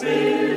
blessing.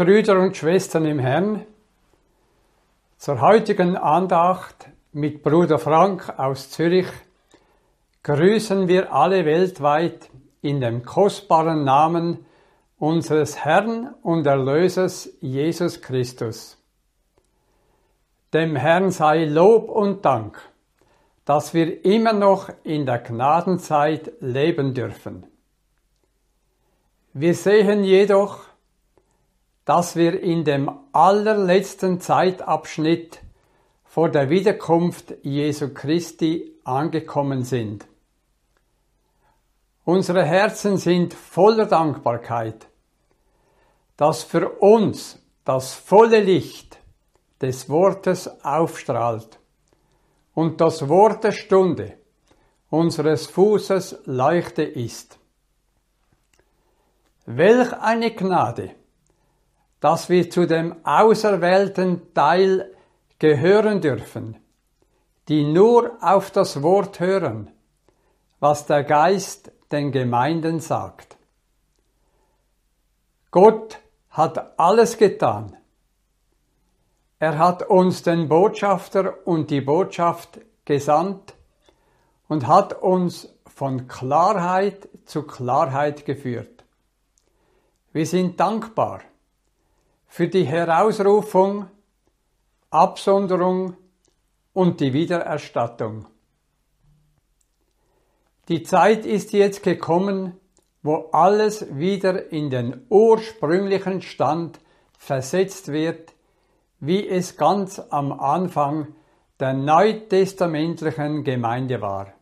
Brüder und Schwestern im Herrn, zur heutigen Andacht mit Bruder Frank aus Zürich grüßen wir alle weltweit in dem kostbaren Namen unseres Herrn und Erlösers Jesus Christus. Dem Herrn sei Lob und Dank, dass wir immer noch in der Gnadenzeit leben dürfen. Wir sehen jedoch, dass wir in dem allerletzten Zeitabschnitt vor der Wiederkunft Jesu Christi angekommen sind. Unsere Herzen sind voller Dankbarkeit, dass für uns das volle Licht des Wortes aufstrahlt und das Wort der Stunde unseres Fußes Leuchte ist. Welch eine Gnade, dass wir zu dem auserwählten Teil gehören dürfen, die nur auf das Wort hören, was der Geist den Gemeinden sagt. Gott hat alles getan. Er hat uns den Botschafter und die Botschaft gesandt und hat uns von Klarheit zu Klarheit geführt. Wir sind dankbar für die Herausrufung, Absonderung und die Wiedererstattung. Die Zeit ist jetzt gekommen, wo alles wieder in den ursprünglichen Stand versetzt wird, wie es ganz am Anfang der neutestamentlichen Gemeinde war.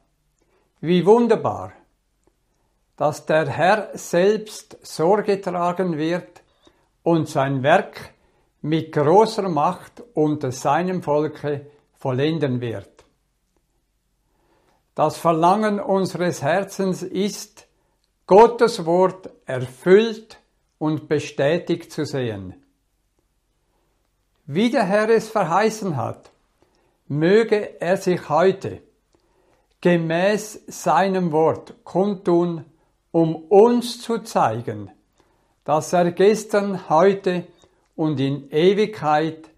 Wie wunderbar, dass der Herr selbst Sorge tragen wird und sein Werk mit großer Macht unter seinem Volke vollenden wird. Das Verlangen unseres Herzens ist, Gottes Wort erfüllt und bestätigt zu sehen. Wie der Herr es verheißen hat, möge er sich heute gemäß seinem Wort kundtun, um uns zu zeigen, dass er gestern, heute und in Ewigkeit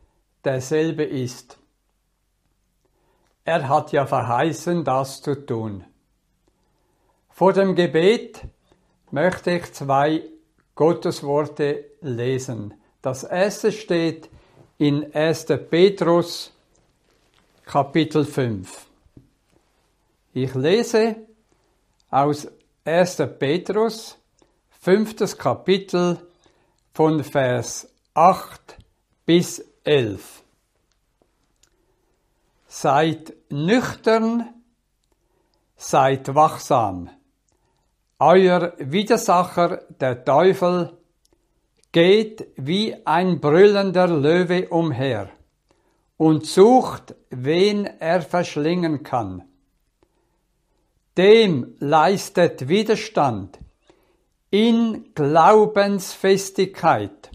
derselbe ist. Er hat ja verheißen, das zu tun. Vor dem Gebet möchte ich zwei Gottesworte lesen. Das erste steht in 1. Petrus Kapitel 5. Ich lese aus 1. Petrus, 5. Kapitel von Vers 8 bis 11. Seid nüchtern, seid wachsam. Euer Widersacher, der Teufel, geht wie ein brüllender Löwe umher und sucht, wen er verschlingen kann. Dem leistet Widerstand in Glaubensfestigkeit.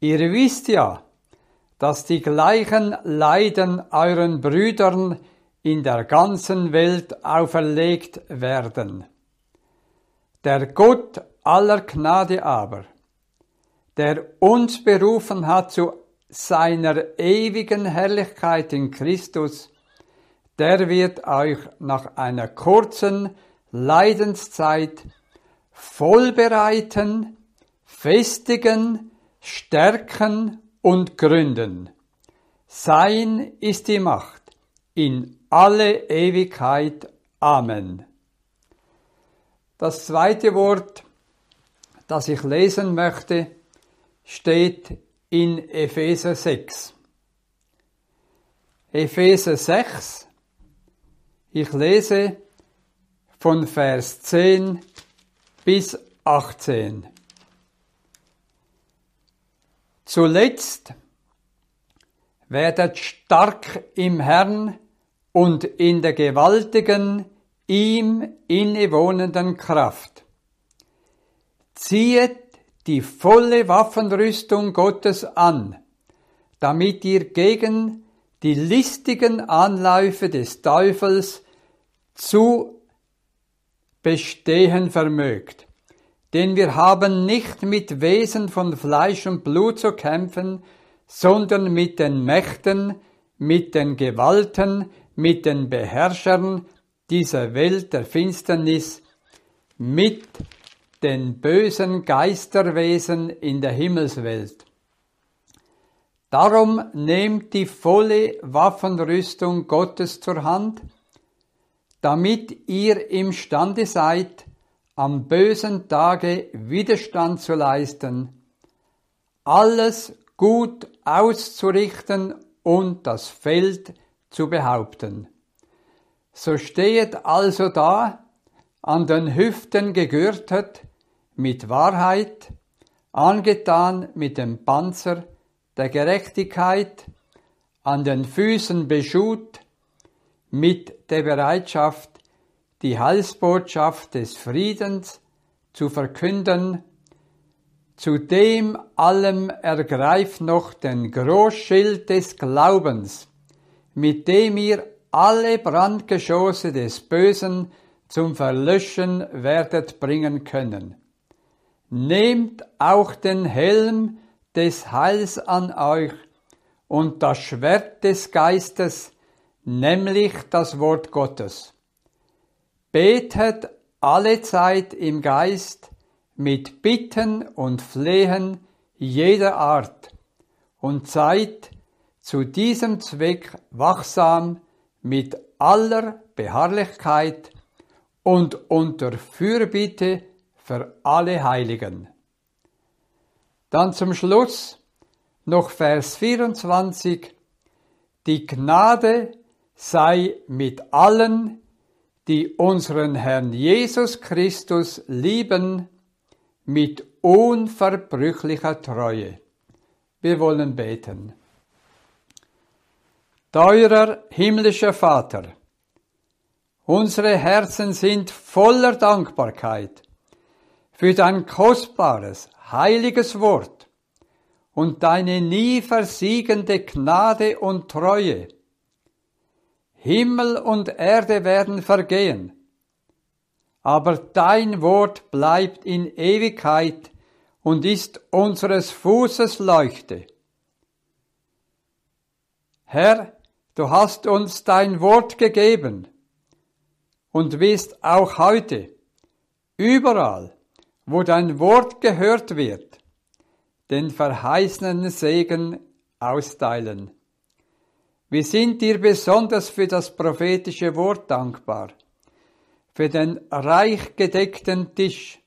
Ihr wisst ja, dass die gleichen Leiden euren Brüdern in der ganzen Welt auferlegt werden. Der Gott aller Gnade aber, der uns berufen hat zu seiner ewigen Herrlichkeit in Christus, der wird euch nach einer kurzen Leidenszeit vollbereiten, festigen, stärken und gründen. Sein ist die Macht in alle Ewigkeit. Amen. Das zweite Wort, das ich lesen möchte, steht in Epheser 6. Epheser 6, ich lese von Vers 10 bis 18. Zuletzt werdet stark im Herrn und in der gewaltigen, ihm innewohnenden Kraft. Ziehet die volle Waffenrüstung Gottes an, damit ihr gegen die listigen Anläufe des Teufels zu bestehen vermögt. Denn wir haben nicht mit Wesen von Fleisch und Blut zu kämpfen, sondern mit den Mächten, mit den Gewalten, mit den Beherrschern dieser Welt der Finsternis, mit den bösen Geisterwesen in der Himmelswelt. Darum nehmt die volle Waffenrüstung Gottes zur Hand, damit ihr imstande seid, am bösen Tage Widerstand zu leisten, alles gut auszurichten und das Feld zu behaupten. So stehet also da, an den Hüften gegürtet, mit Wahrheit, angetan mit dem Panzer der Gerechtigkeit, an den Füßen beschut, mit der Bereitschaft, die Heilsbotschaft des Friedens zu verkünden, zu dem allem ergreift noch den Großschild des Glaubens, mit dem ihr alle Brandgeschosse des Bösen zum Verlöschen werdet bringen können. Nehmt auch den Helm des Heils an euch und das Schwert des Geistes, nämlich das Wort Gottes. Betet alle Zeit im Geist mit Bitten und Flehen jeder Art und seid zu diesem Zweck wachsam mit aller Beharrlichkeit und unter Fürbitte für alle Heiligen. Dann zum Schluss noch Vers 24. Die Gnade sei mit allen, die unseren Herrn Jesus Christus lieben, mit unverbrüchlicher Treue. Wir wollen beten. Teurer himmlischer Vater, unsere Herzen sind voller Dankbarkeit für dein kostbares, heiliges Wort und deine nie versiegende Gnade und Treue. Himmel und Erde werden vergehen, aber dein Wort bleibt in Ewigkeit und ist unseres Fußes Leuchte. Herr, du hast uns dein Wort gegeben und wirst auch heute überall, wo dein Wort gehört wird, den verheißenen Segen austeilen. Wir sind dir besonders für das prophetische Wort dankbar für den reich gedeckten Tisch,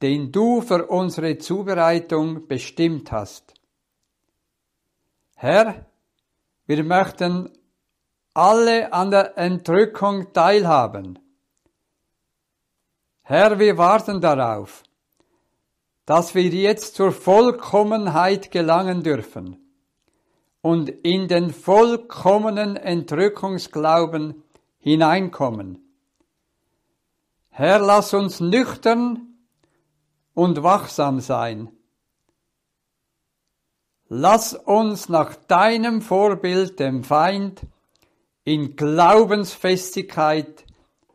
den du für unsere Zubereitung bestimmt hast. Herr, wir möchten alle an der Entrückung teilhaben. Herr, wir warten darauf, dass wir jetzt zur Vollkommenheit gelangen dürfen und in den vollkommenen Entrückungsglauben hineinkommen Herr, lass uns nüchtern und wachsam sein. Lass uns nach deinem Vorbild dem Feind in Glaubensfestigkeit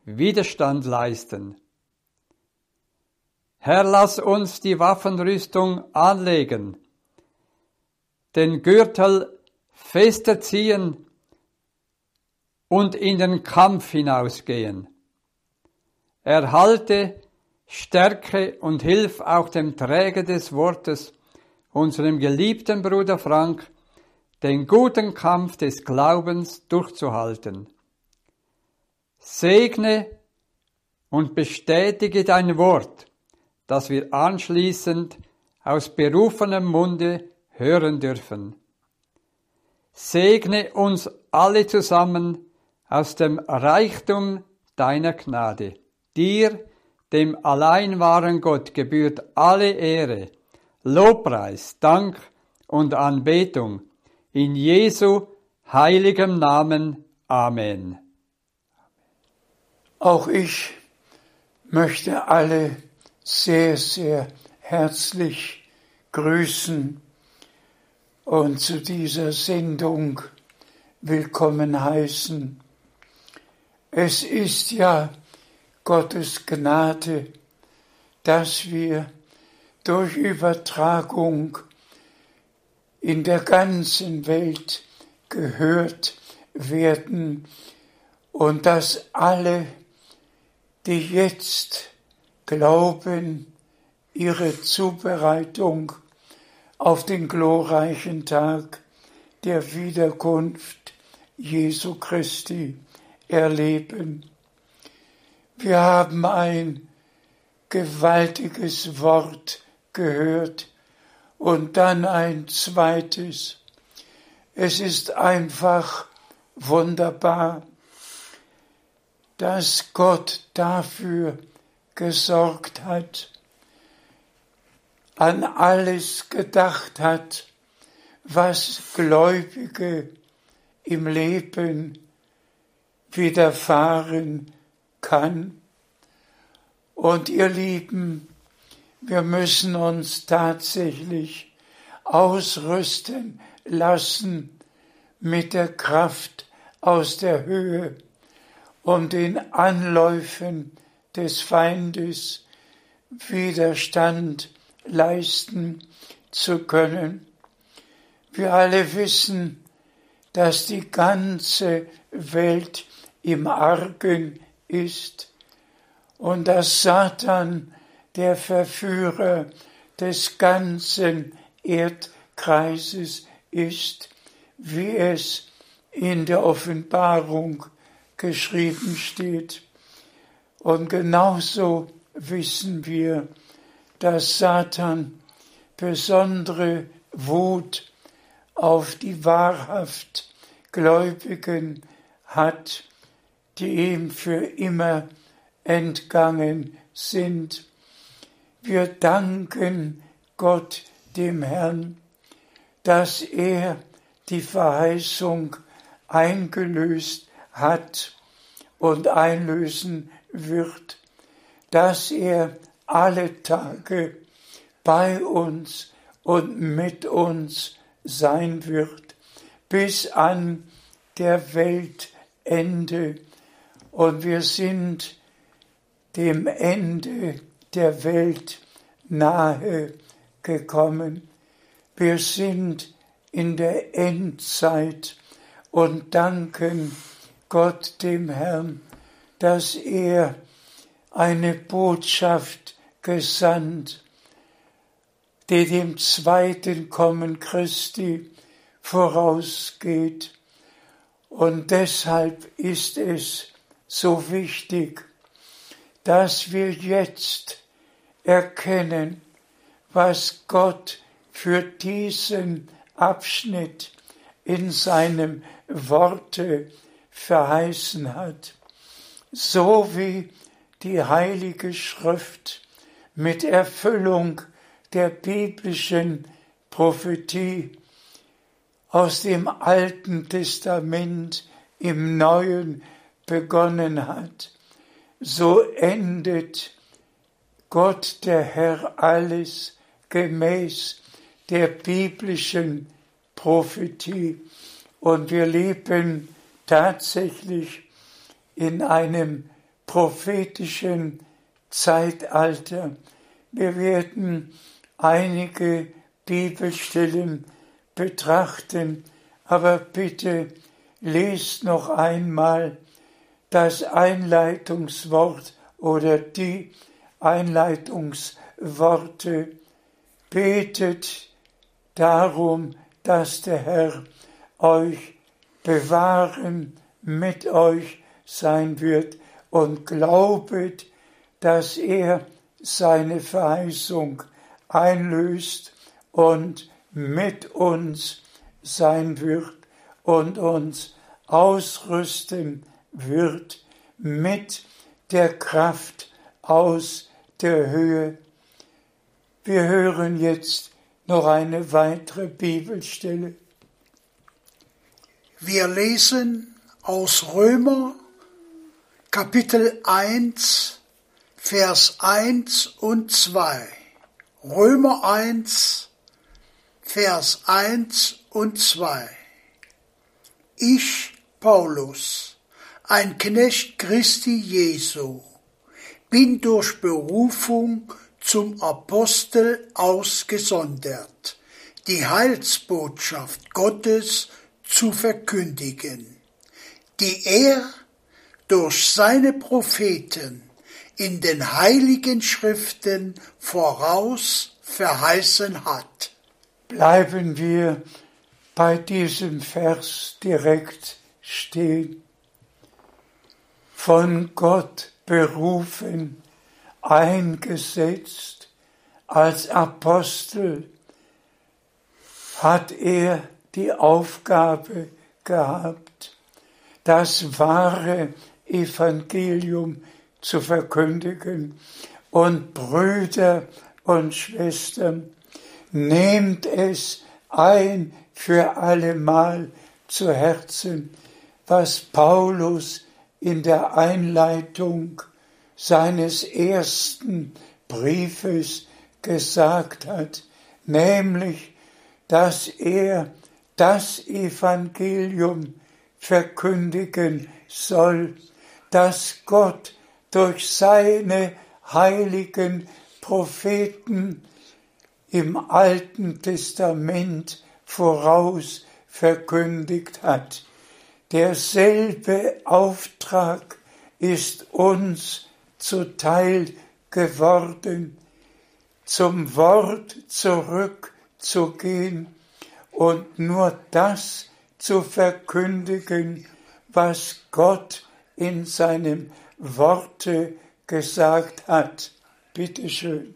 Widerstand leisten. Herr, lass uns die Waffenrüstung anlegen, den Gürtel fester ziehen und in den Kampf hinausgehen. Erhalte, stärke und hilf auch dem Träger des Wortes, unserem geliebten Bruder Frank, den guten Kampf des Glaubens durchzuhalten. Segne und bestätige dein Wort, das wir anschließend aus berufenem Munde hören dürfen. Segne uns alle zusammen aus dem Reichtum deiner Gnade. Dir, dem allein wahren Gott, gebührt alle Ehre, Lobpreis, Dank und Anbetung. In Jesu heiligem Namen. Amen. Auch ich möchte alle sehr, sehr herzlich grüßen und zu dieser Sendung willkommen heißen. Es ist ja Gottes Gnade, dass wir durch Übertragung in der ganzen Welt gehört werden und dass alle, die jetzt glauben, ihre Zubereitung auf den glorreichen Tag der Wiederkunft Jesu Christi erleben. Wir haben ein gewaltiges Wort gehört und dann ein zweites. Es ist einfach wunderbar. dass Gott dafür gesorgt hat, an alles gedacht hat, was Gläubige im Leben widerfahren kann. Und ihr Lieben, wir müssen uns tatsächlich ausrüsten lassen mit der Kraft aus der Höhe, um den Anläufen des Feindes Widerstand leisten zu können. Wir alle wissen, dass die ganze Welt im Argen ist und dass Satan der Verführer des ganzen Erdkreises ist, wie es in der Offenbarung geschrieben steht. Und genauso wissen wir, dass Satan besondere Wut auf die wahrhaft Gläubigen hat, die ihm für immer entgangen sind. Wir danken Gott, dem Herrn, dass er die Verheißung eingelöst hat und einlösen wird, dass er alle Tage bei uns und mit uns sein wird, bis an der Weltende. Und wir sind dem Ende der Welt nahe gekommen. Wir sind in der Endzeit und danken Gott dem Herrn, dass er eine Botschaft gesandt, die dem zweiten Kommen Christi vorausgeht. Und deshalb ist es so wichtig, dass wir jetzt erkennen, was Gott für diesen Abschnitt in seinem Worte verheißen hat, so wie die Heilige Schrift mit Erfüllung der biblischen Prophetie aus dem Alten Testament im Neuen begonnen hat, so endet Gott der Herr alles gemäß der biblischen Prophetie. Und wir leben tatsächlich in einem prophetischen Zeitalter. Wir werden einige Bibelstellen betrachten, aber bitte lest noch einmal das Einleitungswort oder die Einleitungsworte. Betet darum, dass der Herr euch bewahren, mit euch sein wird und glaubet, dass er seine Verheißung einlöst und mit uns sein wird und uns ausrüsten wird mit der Kraft aus der Höhe. Wir hören jetzt noch eine weitere Bibelstelle. Wir lesen aus Römer Kapitel 1, Vers 1 und 2. Römer 1, Vers 1 und 2. Ich, Paulus, ein Knecht Christi Jesu, bin durch Berufung zum Apostel ausgesondert, die Heilsbotschaft Gottes zu verkündigen, die er durch seine Propheten in den heiligen Schriften voraus verheißen hat. Bleiben wir bei diesem Vers direkt stehen. Von Gott berufen, eingesetzt als Apostel, hat er die Aufgabe gehabt, das wahre Evangelium zu verkündigen. Und Brüder und Schwestern, nehmt es ein für allemal zu Herzen, was Paulus in der Einleitung seines ersten Briefes gesagt hat, nämlich, dass er das Evangelium verkündigen soll, dass Gott durch seine heiligen Propheten im Alten Testament voraus verkündigt hat. Derselbe Auftrag ist uns zuteil geworden, zum Wort zurückzugehen und nur das zu verkündigen, was Gott in seinem Worte gesagt hat. Bitte schön.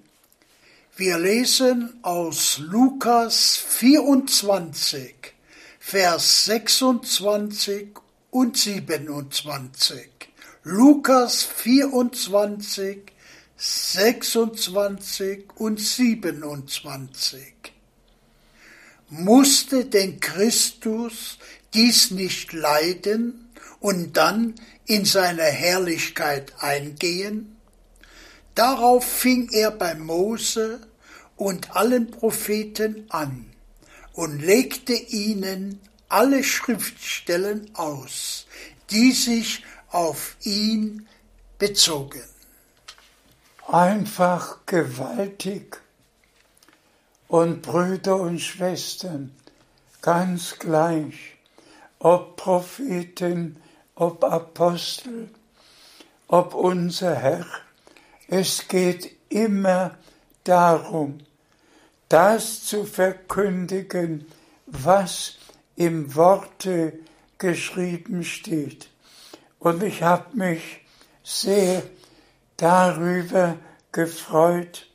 Wir lesen aus Lukas 24, Vers 26 und 27. Lukas 24, 26 und 27. Musste denn Christus dies nicht leiden und dann in seine Herrlichkeit eingehen? Darauf fing er bei Mose und allen Propheten an und legte ihnen alle Schriftstellen aus, die sich auf ihn bezogen. Einfach gewaltig. Und Brüder und Schwestern, ganz gleich, ob Propheten, ob Apostel, ob unser Herr, es geht immer darum, das zu verkündigen, was im Worte geschrieben steht. Und ich habe mich sehr darüber gefreut,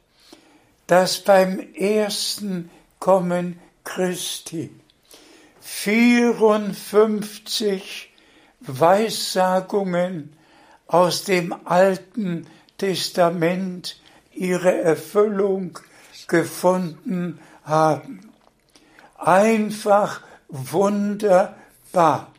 dass beim ersten Kommen Christi 54 Weissagungen aus dem Alten Testament ihre Erfüllung gefunden haben. Einfach wunderbar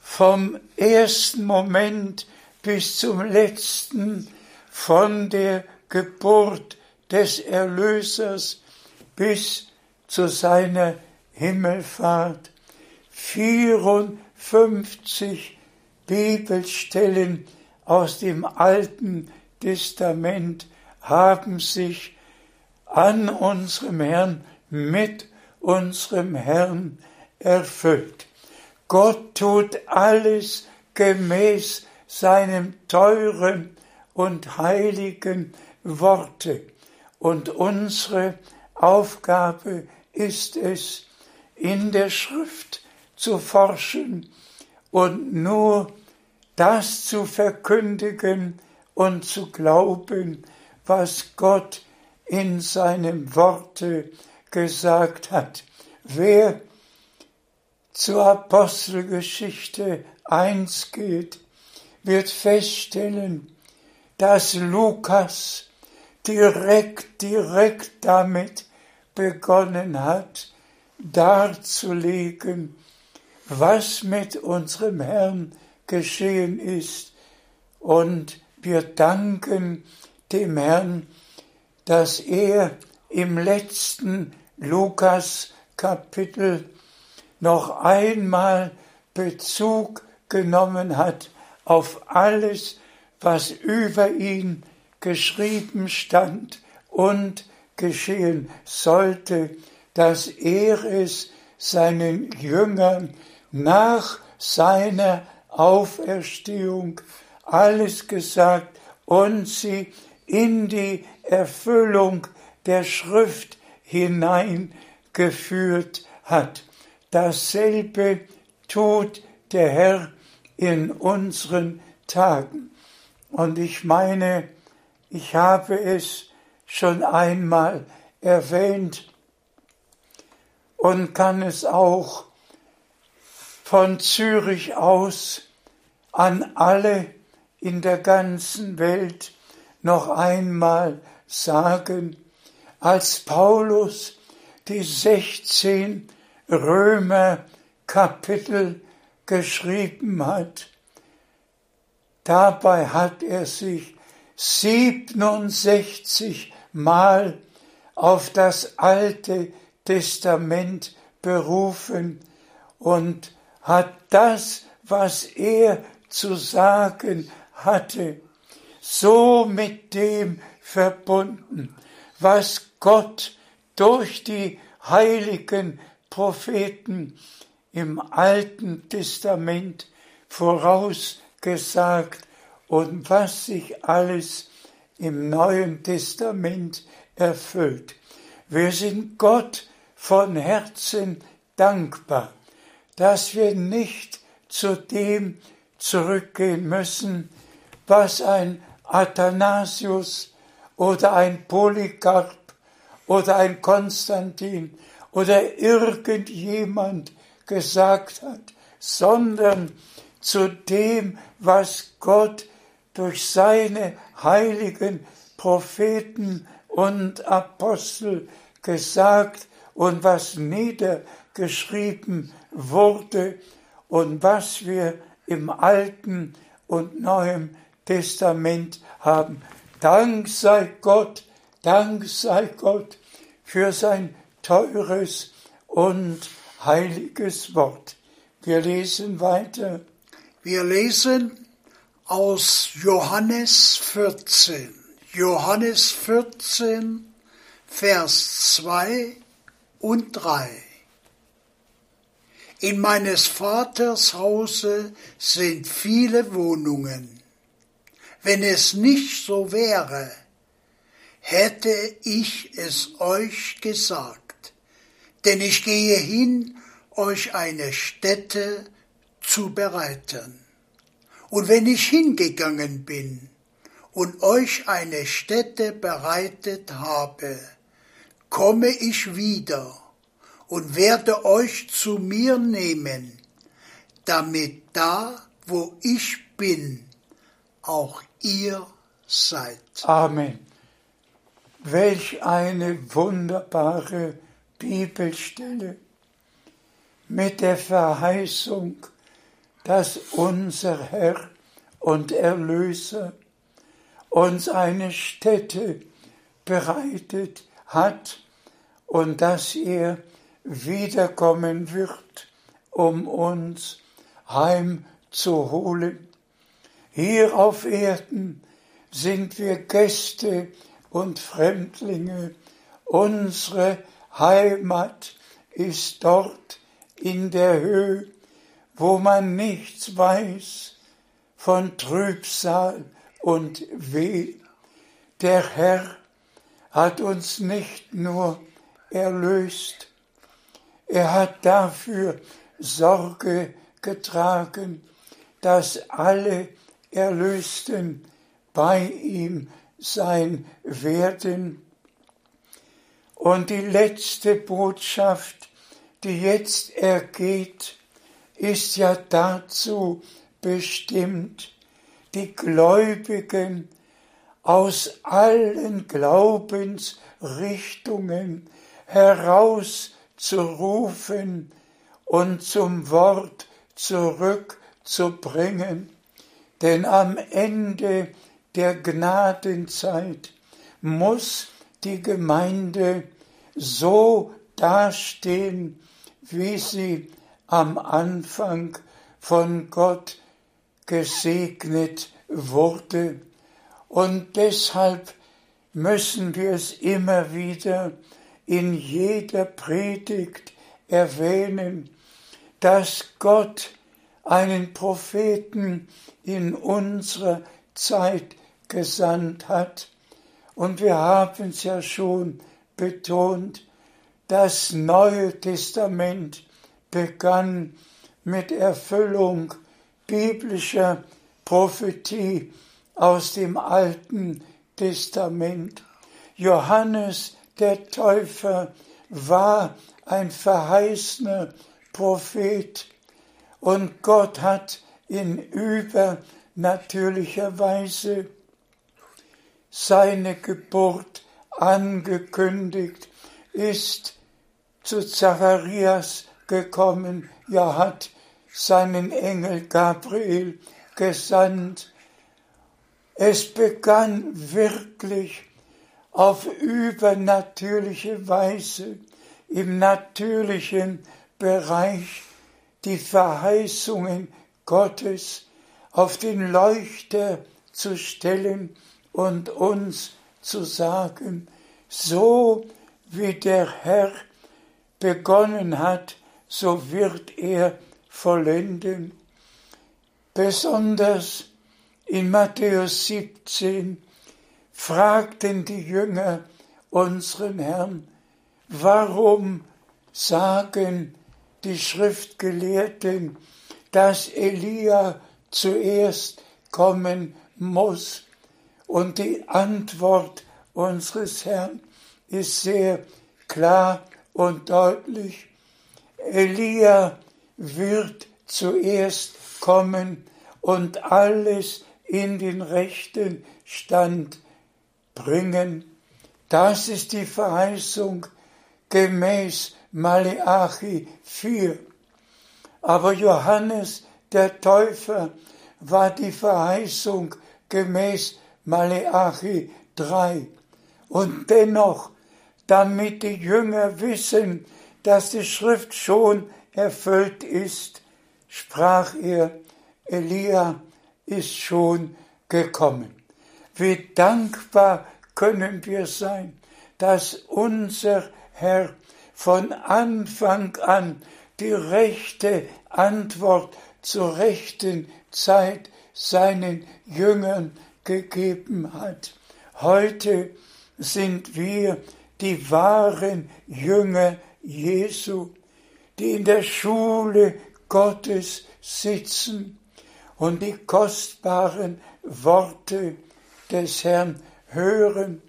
vom ersten Moment bis zum letzten, von der Geburt des Erlösers bis zu seiner Himmelfahrt. 54 Bibelstellen aus dem Alten Testament haben sich an unserem Herrn, mit unserem Herrn erfüllt. Gott tut alles gemäß seinem teuren und heiligen Worte. Und unsere Aufgabe ist es, in der Schrift zu forschen und nur das zu verkündigen und zu glauben, was Gott in seinem Worte gesagt hat. Wer zur Apostelgeschichte 1 geht, wird feststellen, dass Lukas direkt, direkt damit begonnen hat, darzulegen, was mit unserem Herrn geschehen ist. Und wir danken dem Herrn, dass er im letzten Lukas Kapitel noch einmal Bezug genommen hat auf alles, was über ihn geschrieben stand und geschehen sollte, dass er es seinen Jüngern nach seiner Auferstehung alles gesagt und sie in die Erfüllung der Schrift hineingeführt hat. Dasselbe tut der Herr in unseren Tagen. Und ich meine, ich habe es schon einmal erwähnt und kann es auch von Zürich aus an alle in der ganzen Welt noch einmal sagen, als Paulus die 16 Römer Kapitel geschrieben hat. Dabei hat er sich 67 Mal auf das Alte Testament berufen und hat das, was er zu sagen hatte, so mit dem verbunden, was Gott durch die heiligen Propheten im Alten Testament vorausgesagt und was sich alles im Neuen Testament erfüllt. Wir sind Gott von Herzen dankbar, dass wir nicht zu dem zurückgehen müssen, was ein Athanasius oder ein Polycarp oder ein Konstantin oder irgendjemand gesagt hat, sondern zu dem, was Gott durch seine heiligen Propheten und Apostel gesagt und was niedergeschrieben wurde und was wir im Alten und Neuen Testament haben. Dank sei Gott, Dank sei Gott für sein teures und heiliges Wort. Wir lesen weiter. Wir lesen aus Johannes 14. Johannes 14, Vers 2 und 3. In meines Vaters Hause sind viele Wohnungen. Wenn es nicht so wäre, hätte ich es euch gesagt. Denn ich gehe hin, euch eine Stätte zu bereiten. Und wenn ich hingegangen bin und euch eine Stätte bereitet habe, komme ich wieder und werde euch zu mir nehmen, damit da, wo ich bin, auch ihr seid. Amen. Welch eine wunderbare Bibelstelle mit der Verheißung, dass unser Herr und Erlöser uns eine Stätte bereitet hat und dass er wiederkommen wird, um uns heimzuholen. Hier auf Erden sind wir Gäste und Fremdlinge. Unsere Heimat ist dort in der Höhe, wo man nichts weiß von Trübsal und Weh. Der Herr hat uns nicht nur erlöst, er hat dafür Sorge getragen, dass alle Erlösten bei ihm sein werden. Und die letzte Botschaft, die jetzt ergeht, ist ja dazu bestimmt, die Gläubigen aus allen Glaubensrichtungen herauszurufen und zum Wort zurückzubringen. Denn am Ende der Gnadenzeit muss die Gemeinde so dastehen, wie sie am Anfang von Gott gesegnet wurde. Und deshalb müssen wir es immer wieder in jeder Predigt erwähnen, dass Gott einen Propheten in unserer Zeit gesandt hat. Und wir haben es ja schon betont, das Neue Testament begann mit Erfüllung biblischer Prophetie aus dem Alten Testament. Johannes der Täufer war ein verheißener Prophet und Gott hat in übernatürlicher Weise. Seine Geburt angekündigt ist zu Zacharias gekommen, ja hat seinen Engel Gabriel gesandt. Es begann wirklich auf übernatürliche Weise im natürlichen Bereich die Verheißungen Gottes auf den Leuchter zu stellen und uns zu sagen, so wie der Herr begonnen hat, so wird er vollenden. Besonders in Matthäus 17 fragten die Jünger unseren Herrn, warum sagen die Schriftgelehrten, dass Elia zuerst kommen muss. Und die Antwort unseres Herrn ist sehr klar und deutlich. Elia wird zuerst kommen und alles in den rechten Stand bringen. Das ist die Verheißung gemäß Maleachi 4. Aber Johannes der Täufer war die Verheißung gemäß Maleachi 3. Und dennoch, damit die Jünger wissen, dass die Schrift schon erfüllt ist, sprach er, Elia ist schon gekommen. Wie dankbar können wir sein, dass unser Herr von Anfang an die rechte Antwort zur rechten Zeit seinen Jüngern gegeben hat. Heute sind wir die wahren Jünger Jesu, die in der Schule Gottes sitzen und die kostbaren Worte des Herrn hören.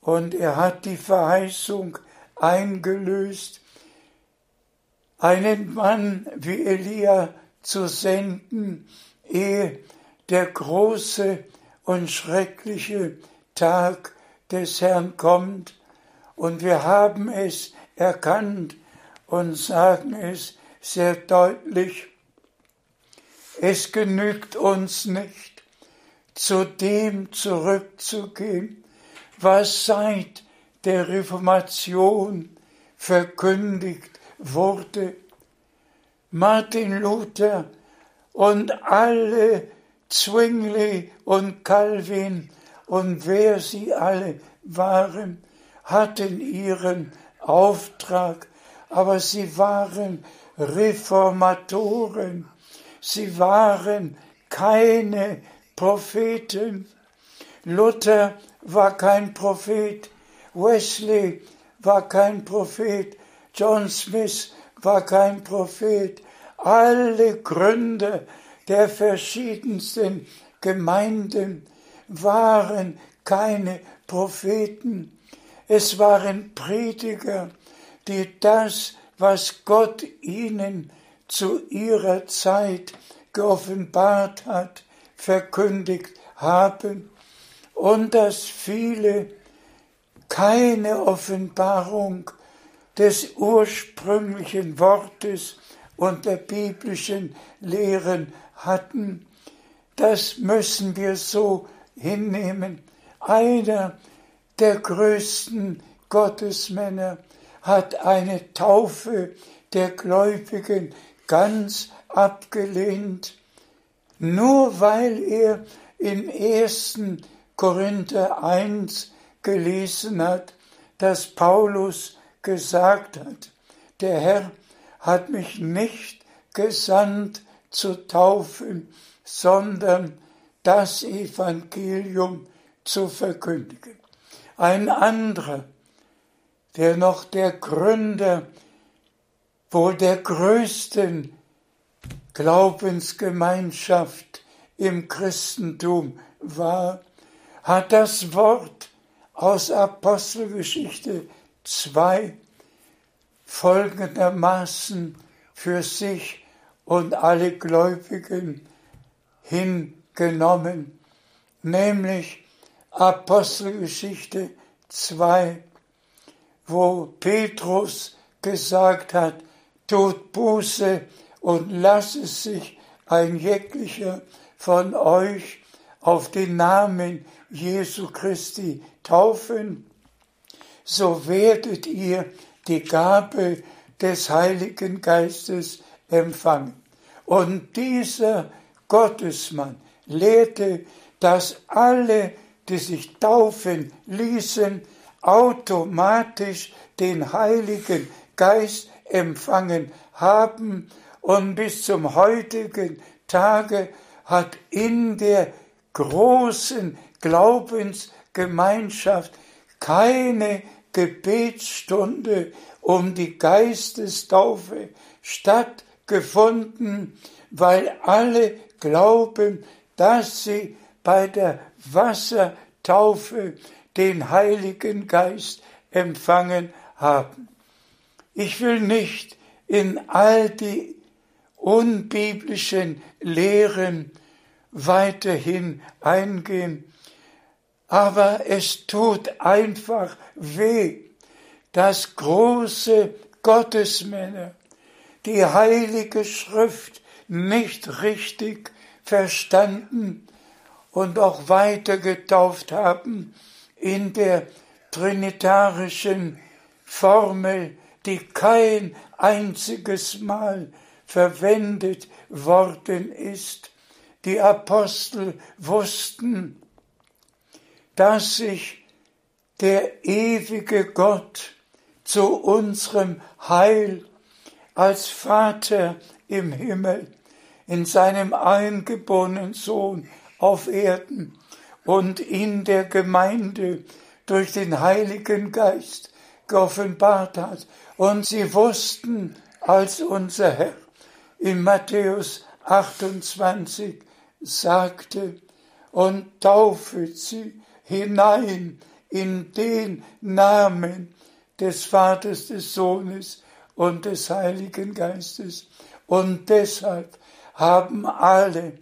Und er hat die Verheißung eingelöst, einen Mann wie Elia zu senden, ehe der große und schreckliche Tag des Herrn kommt. Und wir haben es erkannt und sagen es sehr deutlich. Es genügt uns nicht, zu dem zurückzugehen, was seit der Reformation verkündigt wurde. Martin Luther und alle Zwingli und Calvin und wer sie alle waren, hatten ihren Auftrag, aber sie waren Reformatoren, sie waren keine Propheten. Luther war kein Prophet, Wesley war kein Prophet, John Smith war kein Prophet. Alle Gründer der verschiedensten Gemeinden waren keine Propheten. Es waren Prediger, die das, was Gott ihnen zu ihrer Zeit geoffenbart hat, verkündigt haben und dass viele keine Offenbarung des ursprünglichen Wortes und der biblischen Lehren hatten. Das müssen wir so hinnehmen. Einer der größten Gottesmänner hat eine Taufe der Gläubigen ganz abgelehnt, nur weil er im ersten Korinther 1 gelesen hat, dass Paulus gesagt hat, der Herr hat mich nicht gesandt zu taufen, sondern das Evangelium zu verkündigen. Ein anderer, der noch der Gründer wohl der größten Glaubensgemeinschaft im Christentum war, hat das Wort aus Apostelgeschichte 2 folgendermaßen für sich und alle Gläubigen hingenommen, nämlich Apostelgeschichte 2, wo Petrus gesagt hat, tut Buße und lasst es sich ein jeglicher von euch auf den Namen Jesu Christi taufen, so werdet ihr die Gabe des Heiligen Geistes empfangen. Und dieser Gottesmann lehrte, dass alle, die sich taufen ließen, automatisch den Heiligen Geist empfangen haben und bis zum heutigen Tage hat in der großen Glaubensgemeinschaft keine Gebetsstunde um die Geistestaufe stattgefunden, weil alle glauben, dass sie bei der Wassertaufe den Heiligen Geist empfangen haben. Ich will nicht in all die unbiblischen Lehren weiterhin eingehen, aber es tut einfach weh, dass große Gottesmänner die heilige Schrift nicht richtig verstanden und auch weiter getauft haben in der trinitarischen Formel, die kein einziges Mal verwendet worden ist. Die Apostel wussten, dass sich der ewige Gott zu unserem Heil als Vater im Himmel in seinem eingeborenen Sohn auf Erden und in der Gemeinde durch den Heiligen Geist geoffenbart hat. Und sie wussten, als unser Herr in Matthäus 28 sagte, und taufet sie hinein in den Namen des Vaters, des Sohnes und des Heiligen Geistes. Und deshalb haben alle,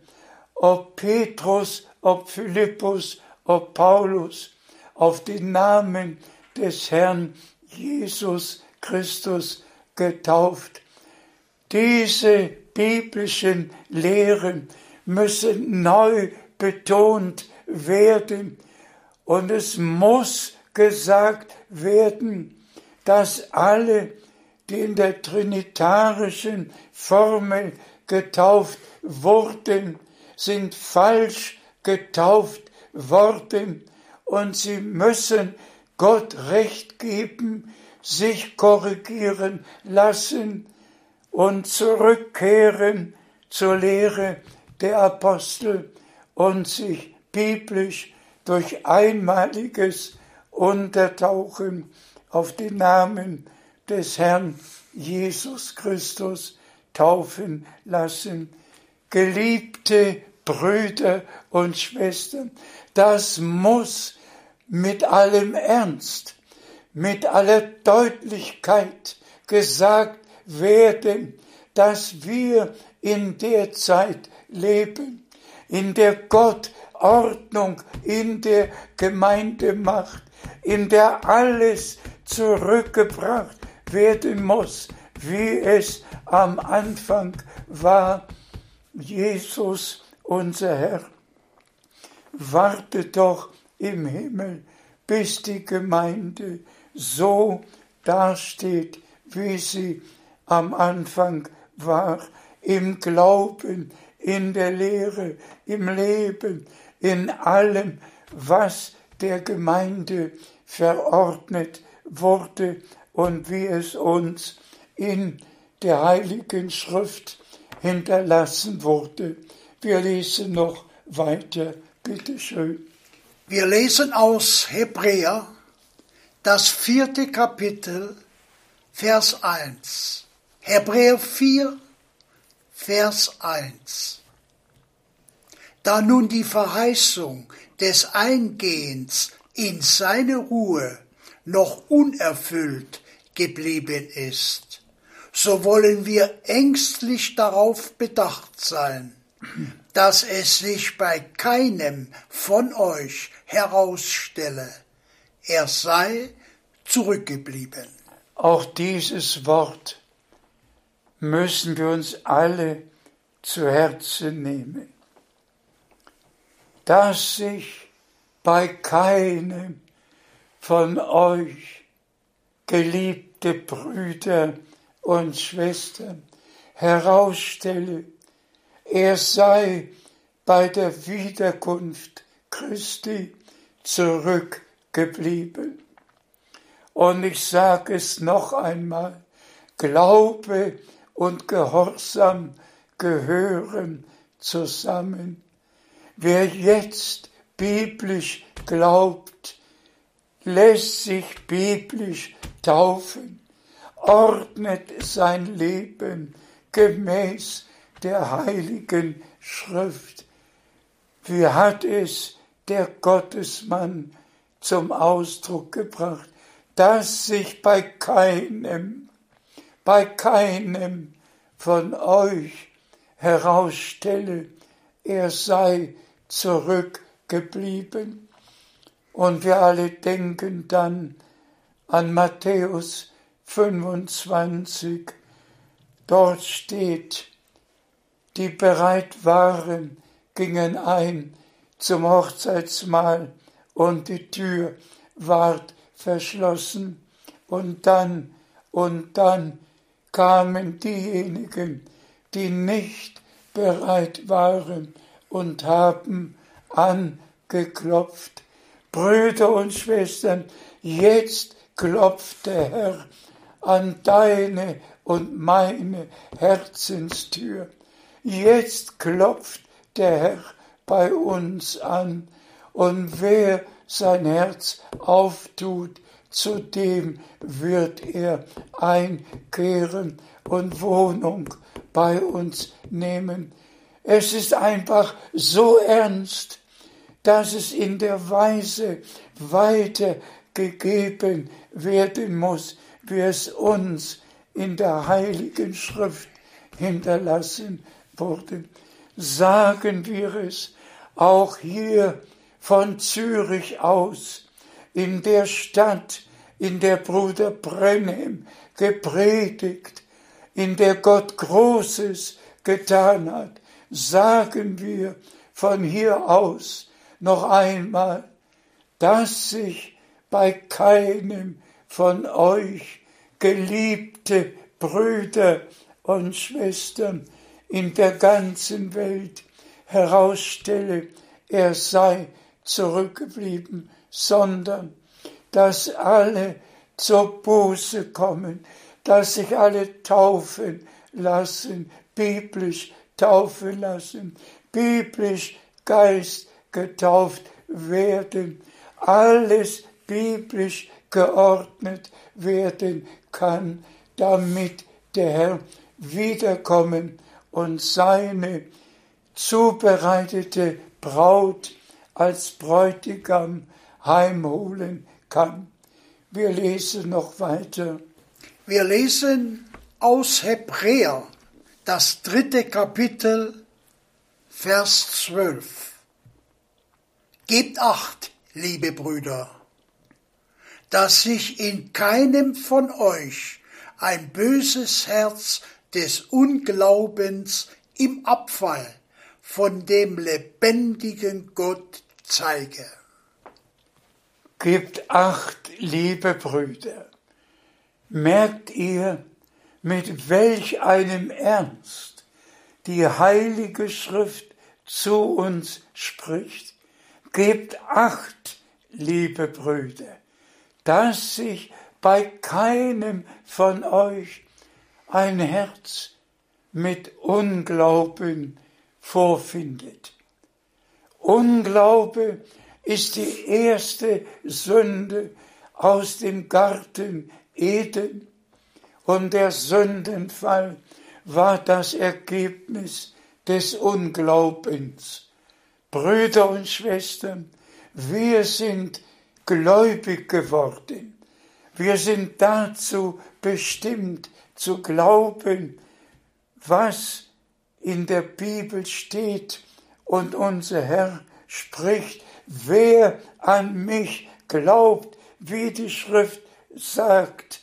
ob Petrus, ob Philippus, ob Paulus, auf den Namen des Herrn Jesus Christus getauft. Diese biblischen Lehren müssen neu betont werden. Und es muss gesagt werden, dass alle, die in der trinitarischen Formel getauft wurden, sind falsch getauft worden. Und sie müssen Gott Recht geben, sich korrigieren lassen und zurückkehren zur Lehre der Apostel und sich biblisch durch einmaliges Untertauchen auf den Namen des Herrn Jesus Christus taufen lassen. Geliebte Brüder und Schwestern, das muss mit allem Ernst, mit aller Deutlichkeit gesagt werden, dass wir in der Zeit leben, in der Gott Ordnung in der Gemeinde macht, in der alles zurückgebracht werden muss, wie es am Anfang war. Jesus, unser Herr, wartet doch im Himmel, bis die Gemeinde so dasteht, wie sie am Anfang war, im Glauben, in der Lehre, im Leben, in allem, was der Gemeinde verordnet wurde und wie es uns in der Heiligen Schrift hinterlassen wurde. Wir lesen noch weiter, bitteschön. Wir lesen aus Hebräer das vierte Kapitel, Vers 1. Hebräer 4, Vers 1. Da nun die Verheißung des Eingehens in seine Ruhe noch unerfüllt geblieben ist, so wollen wir ängstlich darauf bedacht sein, dass es sich bei keinem von euch herausstelle, er sei zurückgeblieben. Auch dieses Wort müssen wir uns alle zu Herzen nehmen, dass sich bei keinem von euch, geliebte Brüder und Schwestern, herausstelle, er sei bei der Wiederkunft Christi zurückgeblieben. Und ich sage es noch einmal, Glaube und Gehorsam gehören zusammen. Wer jetzt biblisch glaubt, lässt sich biblisch taufen, ordnet sein Leben gemäß der heiligen Schrift. Wie hat es der Gottesmann zum Ausdruck gebracht, dass sich bei keinem, bei keinem von euch herausstelle, er sei zurückgeblieben. Und wir alle denken dann an Matthäus 25. Dort steht, die bereit waren, gingen ein zum Hochzeitsmahl und die Tür ward verschlossen. Und dann, und dann kamen diejenigen, die nicht bereit waren und haben angeklopft. Brüder und Schwestern, jetzt klopft der Herr an deine und meine Herzenstür. Jetzt klopft der Herr bei uns an und wer sein Herz auftut, zu dem wird er einkehren und Wohnung bei uns nehmen. Es ist einfach so ernst, dass es in der Weise weitergegeben werden muss, wie es uns in der Heiligen Schrift hinterlassen wurde. Sagen wir es auch hier von Zürich aus, in der Stadt, in der Bruder Brenhem gepredigt, in der Gott Großes getan hat, sagen wir von hier aus noch einmal, dass sich bei keinem von euch geliebte Brüder und Schwestern in der ganzen Welt herausstelle, er sei zurückgeblieben, sondern dass alle zur Buße kommen, dass sich alle taufen lassen, biblisch taufen lassen, biblisch Geist getauft werden, alles biblisch geordnet werden kann, damit der Herr wiederkommen und seine zubereitete Braut als Bräutigam heimholen kann. Wir lesen noch weiter. Wir lesen aus Hebräer, das dritte Kapitel, Vers 12. Gebt acht, liebe Brüder, dass sich in keinem von euch ein böses Herz des Unglaubens im Abfall von dem lebendigen Gott zeige. Gebt acht, liebe Brüder. Merkt ihr, mit welch einem Ernst die Heilige Schrift zu uns spricht? Gebt acht, liebe Brüder, dass sich bei keinem von euch ein Herz mit Unglauben vorfindet. Unglaube ist die erste Sünde aus dem Garten Eden und der Sündenfall war das Ergebnis des Unglaubens. Brüder und Schwestern, wir sind gläubig geworden. Wir sind dazu bestimmt zu glauben, was in der Bibel steht Und unser Herr spricht, wer an mich glaubt, wie die Schrift sagt,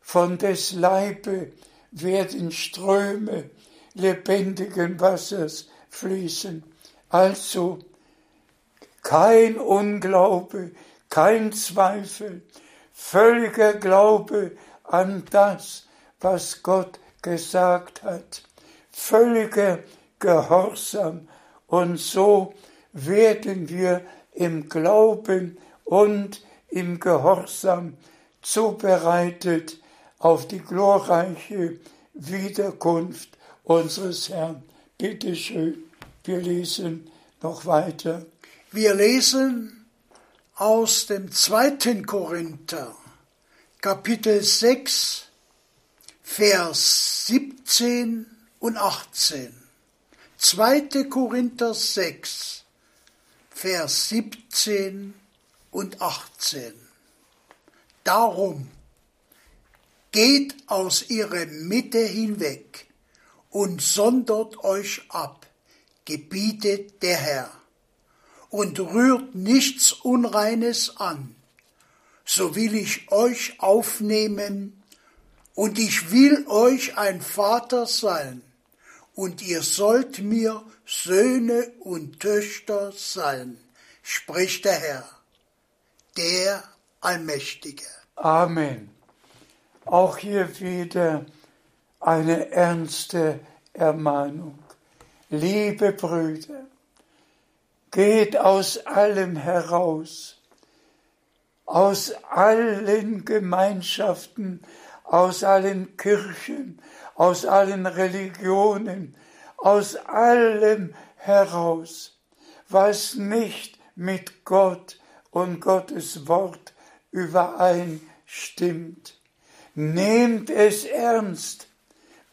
von des Leibe werden Ströme lebendigen Wassers fließen. Also kein Unglaube, kein Zweifel, völliger Glaube an das, was Gott gesagt hat, völliger Gehorsam. Und so werden wir im Glauben und im Gehorsam zubereitet auf die glorreiche Wiederkunft unseres Herrn. Bitte schön, wir lesen noch weiter. Wir lesen aus dem zweiten Korinther, Kapitel 6, Vers 17 und 18. 2. Korinther 6, Vers 17 und 18. Darum geht aus ihrer Mitte hinweg und sondert euch ab, gebietet der Herr, und rührt nichts Unreines an, so will ich euch aufnehmen, und ich will euch ein Vater sein, und ihr sollt mir Söhne und Töchter sein, spricht der Herr, der Allmächtige. Amen. Auch hier wieder eine ernste Ermahnung. Liebe Brüder, geht aus allem heraus, aus allen Gemeinschaften, aus allen Kirchen, aus allen Religionen, aus allem heraus, was nicht mit Gott und Gottes Wort übereinstimmt. Nehmt es ernst.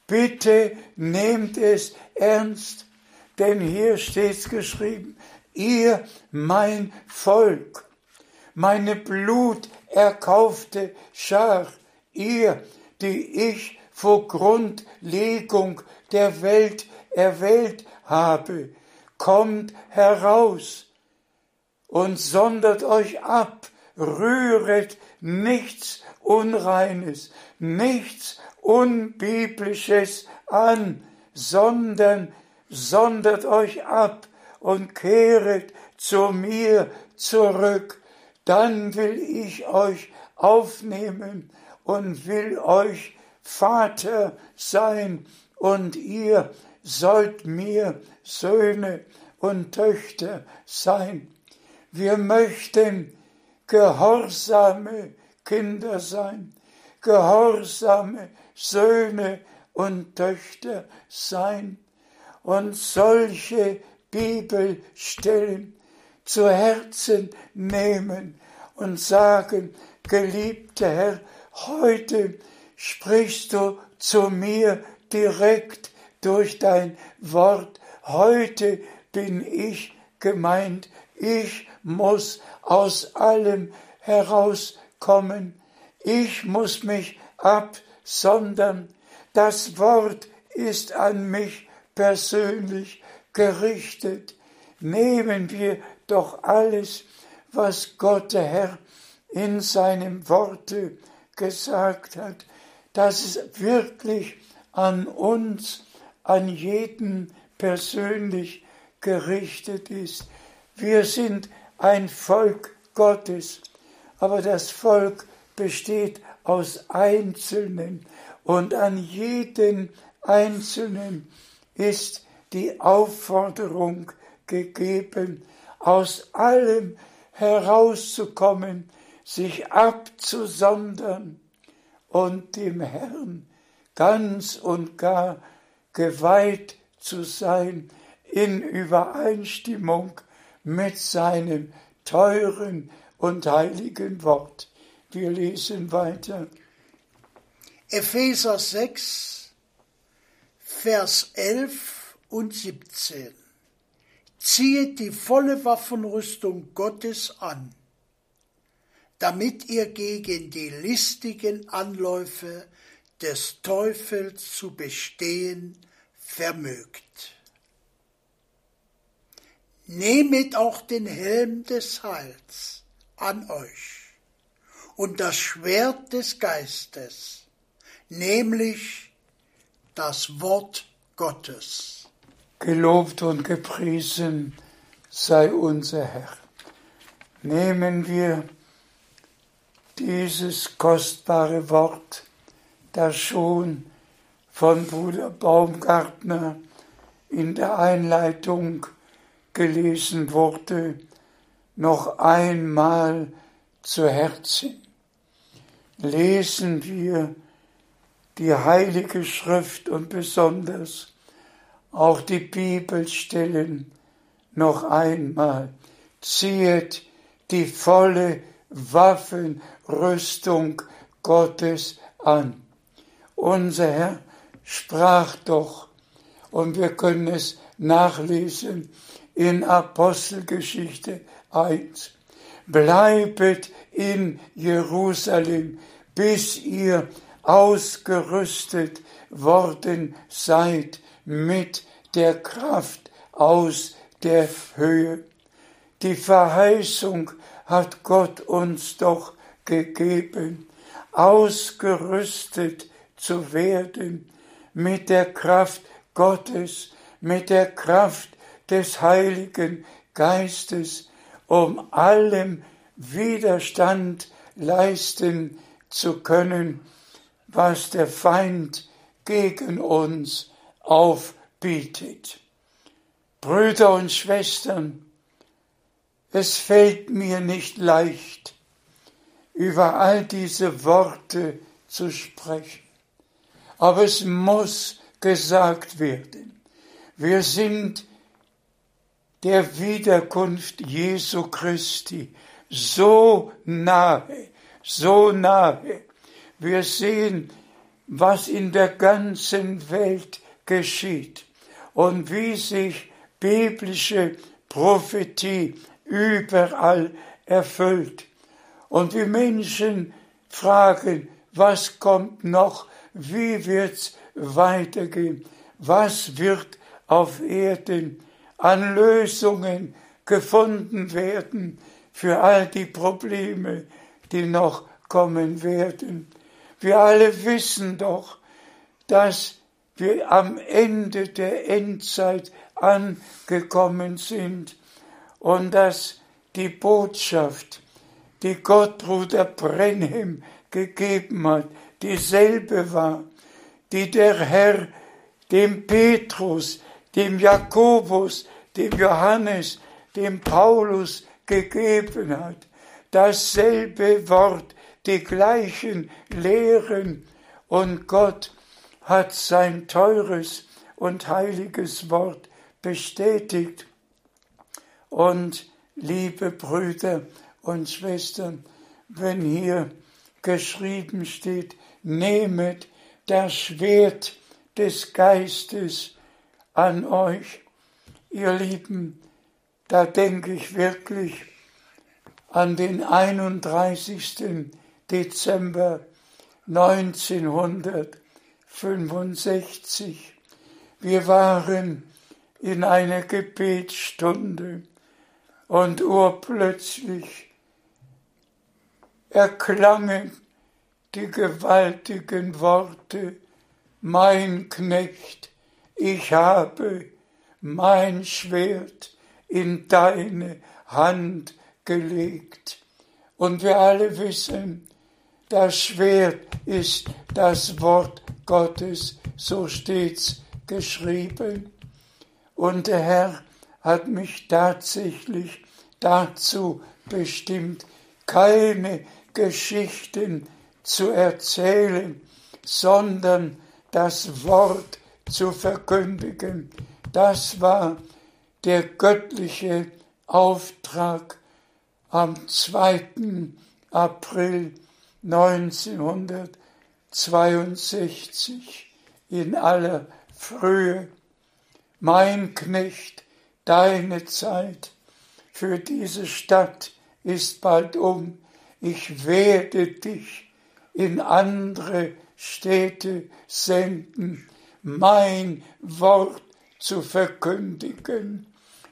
Bitte nehmt es ernst. Denn hier steht's geschrieben, ihr mein Volk, meine Blut erkaufte Schar, ihr, die ich vor Grundlegung der Welt erwählt habe, kommt heraus und sondert euch ab, rühret nichts Unreines, nichts Unbiblisches an, sondern sondert euch ab und kehret zu mir zurück, dann will ich euch aufnehmen und will euch Vater sein und ihr sollt mir Söhne und Töchter sein. Wir möchten gehorsame Kinder sein, gehorsame Söhne und Töchter sein und solche Bibelstellen zu Herzen nehmen und sagen, geliebter Herr, heute sprichst du zu mir direkt durch dein Wort. Heute bin ich gemeint. Ich muss aus allem herauskommen. Ich muss mich absondern. Das Wort ist an mich persönlich gerichtet. Nehmen wir doch alles, was Gott der Herr in seinem Worte gesagt hat, dass es wirklich an uns, an jeden persönlich gerichtet ist. Wir sind ein Volk Gottes, aber das Volk besteht aus Einzelnen und an jeden Einzelnen ist die Aufforderung gegeben, aus allem herauszukommen, sich abzusondern und dem Herrn ganz und gar geweiht zu sein in Übereinstimmung mit seinem teuren und heiligen Wort. Wir lesen weiter. Epheser 6, Vers 11 und 17. Ziehet die volle Waffenrüstung Gottes an, damit ihr gegen die listigen Anläufe des Teufels zu bestehen vermögt. Nehmet auch den Helm des Heils an euch und das Schwert des Geistes, nämlich das Wort Gottes. Gelobt und gepriesen sei unser Herr. Nehmen wir dieses kostbare Wort, das schon von Bruder Baumgartner in der Einleitung gelesen wurde, noch einmal zu Herzen. Lesen wir die Heilige Schrift und besonders auch die Bibelstellen noch einmal. Ziehet die volle Waffenrüstung Gottes an. Unser Herr sprach doch, und wir können es nachlesen in Apostelgeschichte 1. Bleibet in Jerusalem, bis ihr ausgerüstet worden seid mit der Kraft aus der Höhe. Die Verheißung hat Gott uns doch gegeben, ausgerüstet zu werden mit der Kraft Gottes, mit der Kraft des Heiligen Geistes, um allem Widerstand leisten zu können, was der Feind gegen uns aufbietet. Brüder und Schwestern, es fällt mir nicht leicht, über all diese Worte zu sprechen, aber es muss gesagt werden. Wir sind der Wiederkunft Jesu Christi so nahe, so nahe. Wir sehen, was in der ganzen Welt geschieht und wie sich biblische Prophetie überall erfüllt. Und wie Menschen fragen, was kommt noch, wie wird's weitergehen, was wird auf Erden an Lösungen gefunden werden für all die Probleme, die noch kommen werden. Wir alle wissen doch, dass wir am Ende der Endzeit angekommen sind und dass die Botschaft, die Gott Bruder Brenhem gegeben hat, dieselbe war, die der Herr dem Petrus, dem Jakobus, dem Johannes, dem Paulus gegeben hat. Dasselbe Wort, die gleichen Lehren und Gott hat sein teures und heiliges Wort bestätigt. Und liebe Brüder und Schwestern, wenn hier geschrieben steht, nehmet das Schwert des Geistes an euch, ihr Lieben, da denke ich wirklich an den 31. Dezember 1965. Wir waren in einer Gebetsstunde und urplötzlich erklangen die gewaltigen Worte, mein Knecht, ich habe mein Schwert in deine Hand gelegt. Und wir alle wissen, das Schwert ist das Wort Gottes, so steht's geschrieben. Und der Herr hat mich tatsächlich dazu bestimmt, keine Geschichten zu erzählen, sondern das Wort zu verkündigen. Das war der göttliche Auftrag am 2. April 1962 in aller Frühe. Mein Knecht, deine Zeit für diese Stadt ist bald um. Ich werde dich in andere Städte senden, mein Wort zu verkündigen.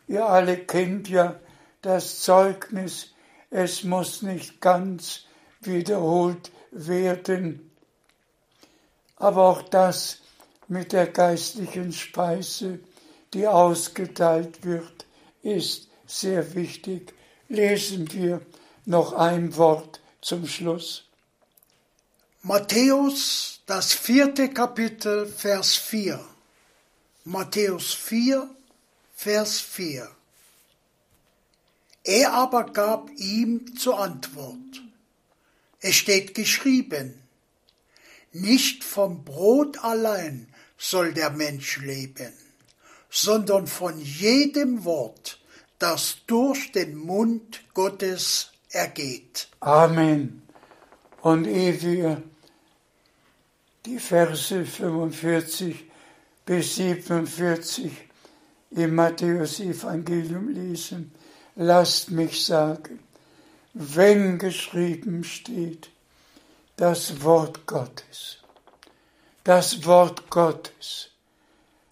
Ihr alle kennt ja das Zeugnis, es muss nicht ganz wiederholt werden. Aber auch das mit der geistlichen Speise, die ausgeteilt wird, ist sehr wichtig. Lesen wir noch ein Wort zum Schluss. Matthäus, das vierte Kapitel, Vers 4. Matthäus 4, Vers 4. Er aber gab ihm zur Antwort. Es steht geschrieben, nicht vom Brot allein soll der Mensch leben, sondern von jedem Wort, das durch den Mund Gottes ergeht. Amen. Und ehe wir die Verse 45 bis 47 im Matthäus-Evangelium lesen, lasst mich sagen, wenn geschrieben steht, das Wort Gottes, das Wort Gottes,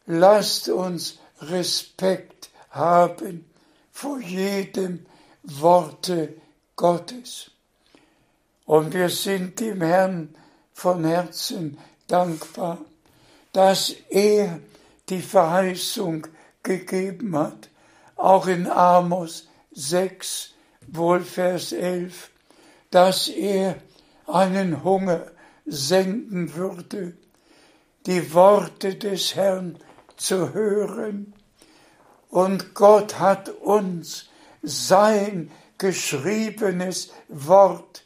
lasst uns Respekt haben vor jedem Worte Gottes. Und wir sind dem Herrn von Herzen dankbar, dass er die Verheißung gegeben hat, auch in Amos 6, wohl Vers 11, dass er einen Hunger senden würde, die Worte des Herrn zu hören. Und Gott hat uns sein geschriebenes Wort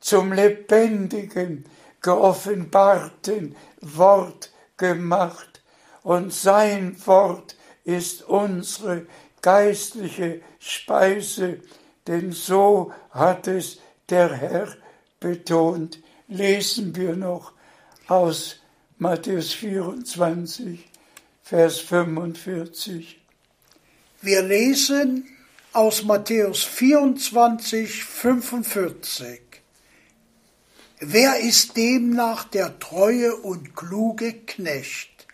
zum lebendigen, geoffenbarten Wort gemacht. Und sein Wort ist unsere geistliche Speise, denn so hat es der Herr betont. Lesen wir noch aus Matthäus 24, Vers 45. Wir lesen aus Matthäus 24, 45. Wer ist demnach der treue und kluge Knecht,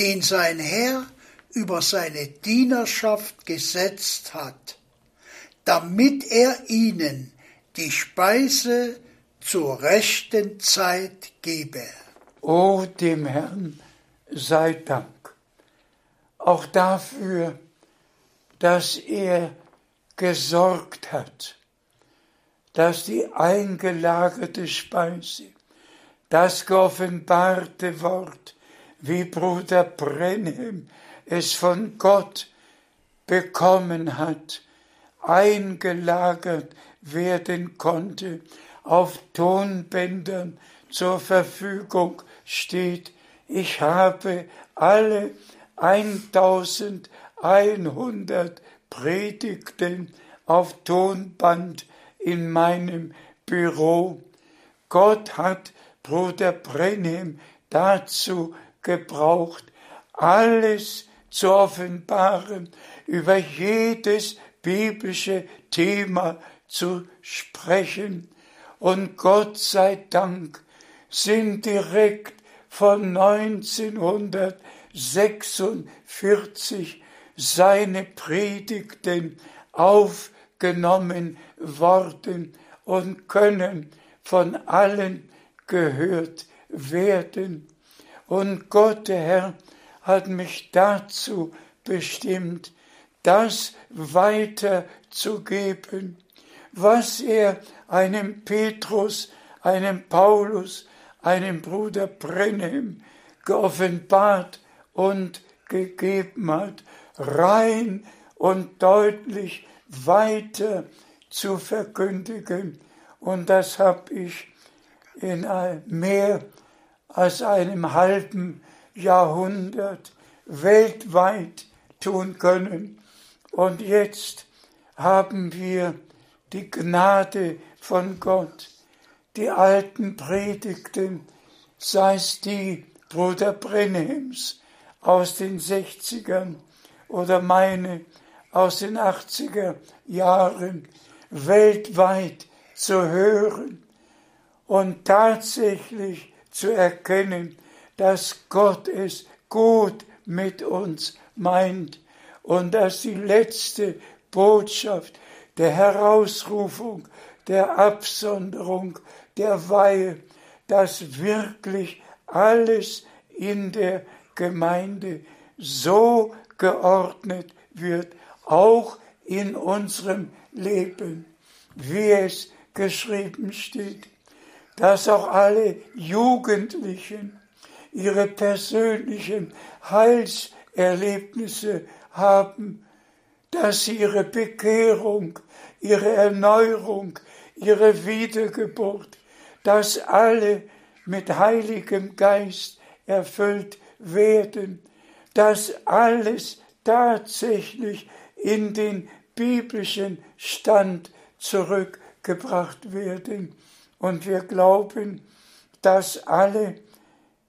den sein Herr über seine Dienerschaft gesetzt hat, damit er ihnen die Speise zur rechten Zeit gebe? O dem Herrn sei Dank, auch dafür, dass er gesorgt hat, dass die eingelagerte Speise, das geoffenbarte Wort, wie Bruder Brenhem es von Gott bekommen hat, eingelagert werden konnte, auf Tonbändern zur Verfügung steht. Ich habe alle 1000 100 Predigten auf Tonband in meinem Büro. Gott hat Bruder Brenhem dazu gebraucht, alles zu offenbaren, über jedes biblische Thema zu sprechen. Und Gott sei Dank sind direkt von 1946 seine Predigten aufgenommen worden und können von allen gehört werden. Und Gott, der Herr, hat mich dazu bestimmt, das weiterzugeben, was er einem Petrus, einem Paulus, einem Bruder Brenhem geoffenbart und gegeben hat rein und deutlich weiter zu verkündigen. Und das habe ich in mehr als einem halben Jahrhundert weltweit tun können. Und jetzt haben wir die Gnade von Gott, die alten Predigten, sei es die Bruder Brenhems aus den 60ern, oder meine aus den 80er Jahren weltweit zu hören und tatsächlich zu erkennen, dass Gott es gut mit uns meint und dass die letzte Botschaft der Herausrufung, der Absonderung, der Weihe, dass wirklich alles in der Gemeinde so geordnet wird, auch in unserem Leben, wie es geschrieben steht, dass auch alle Jugendlichen ihre persönlichen Heilserlebnisse haben, dass sie ihre Bekehrung, ihre Erneuerung, ihre Wiedergeburt, dass alle mit Heiligem Geist erfüllt werden, dass alles tatsächlich in den biblischen Stand zurückgebracht werden. Und wir glauben, dass alle,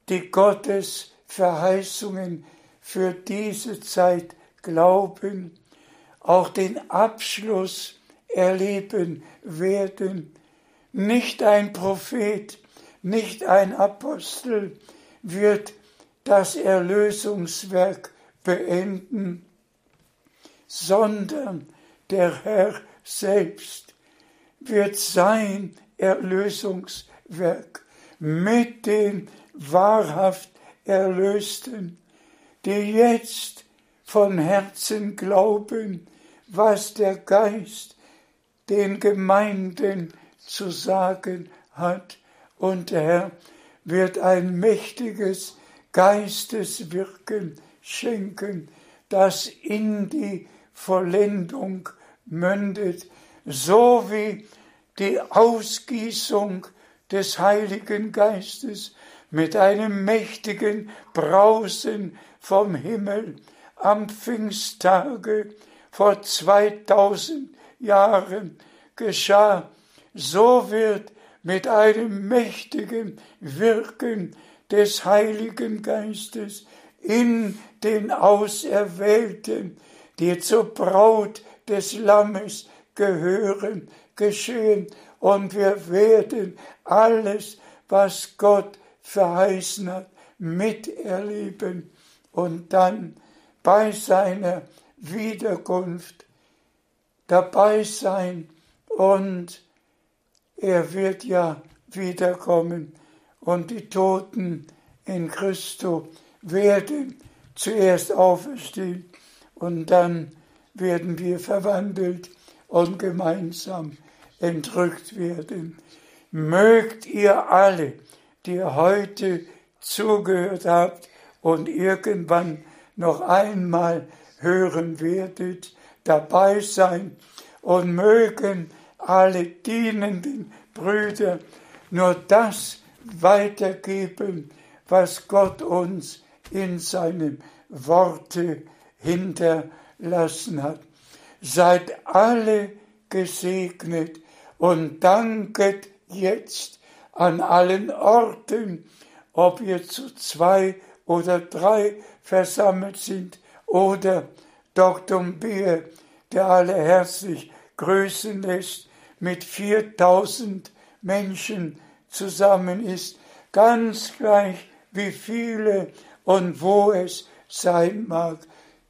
die Gottes Verheißungen für diese Zeit glauben, auch den Abschluss erleben werden. Nicht ein Prophet, nicht ein Apostel wird das Erlösungswerk beenden, sondern der Herr selbst wird sein Erlösungswerk mit den wahrhaft Erlösten, die jetzt von Herzen glauben, was der Geist den Gemeinden zu sagen hat. Und der Herr wird ein mächtiges Geisteswirken schenken, das in die Vollendung mündet, so wie die Ausgießung des Heiligen Geistes mit einem mächtigen Brausen vom Himmel am Pfingsttage vor 2000 Jahren geschah, so wird mit einem mächtigen Wirken des Heiligen Geistes in den Auserwählten, die zur Braut des Lammes gehören, geschehen. Und wir werden alles, was Gott verheißen hat, miterleben und dann bei seiner Wiederkunft dabei sein und er wird ja wiederkommen und die Toten in Christo werden zuerst auferstehen und dann werden wir verwandelt und gemeinsam entrückt werden. Mögt ihr alle, die heute zugehört habt und irgendwann noch einmal hören werdet, dabei sein und mögen alle dienenden Brüder nur das weitergeben, was Gott uns in seinem Worte hinterlassen hat. Seid alle gesegnet und danket jetzt an allen Orten, ob ihr zu zwei oder drei versammelt sind oder Dr. Bier, der alle herzlich grüßen lässt, mit 4000 Menschen zusammen ist, ganz gleich wie viele und wo es sein mag.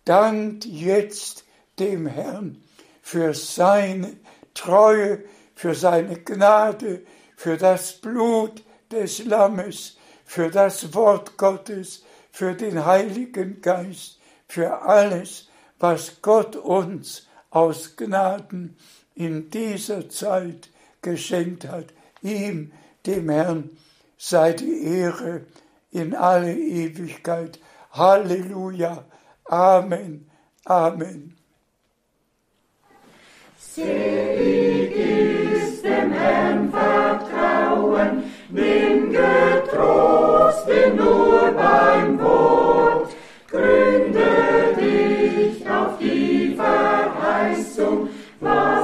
Dankt jetzt dem Herrn für seine Treue, für seine Gnade, für das Blut des Lammes, für das Wort Gottes, für den Heiligen Geist, für alles, was Gott uns aus Gnaden in dieser Zeit geschenkt hat. Ihm, dem Herrn, sei die Ehre in alle Ewigkeit. Halleluja. Amen. Amen. Selig ist dem Herrn Vertrauen, nimm getrost ihn nur beim Wort, gründe dich auf die Verheißung, was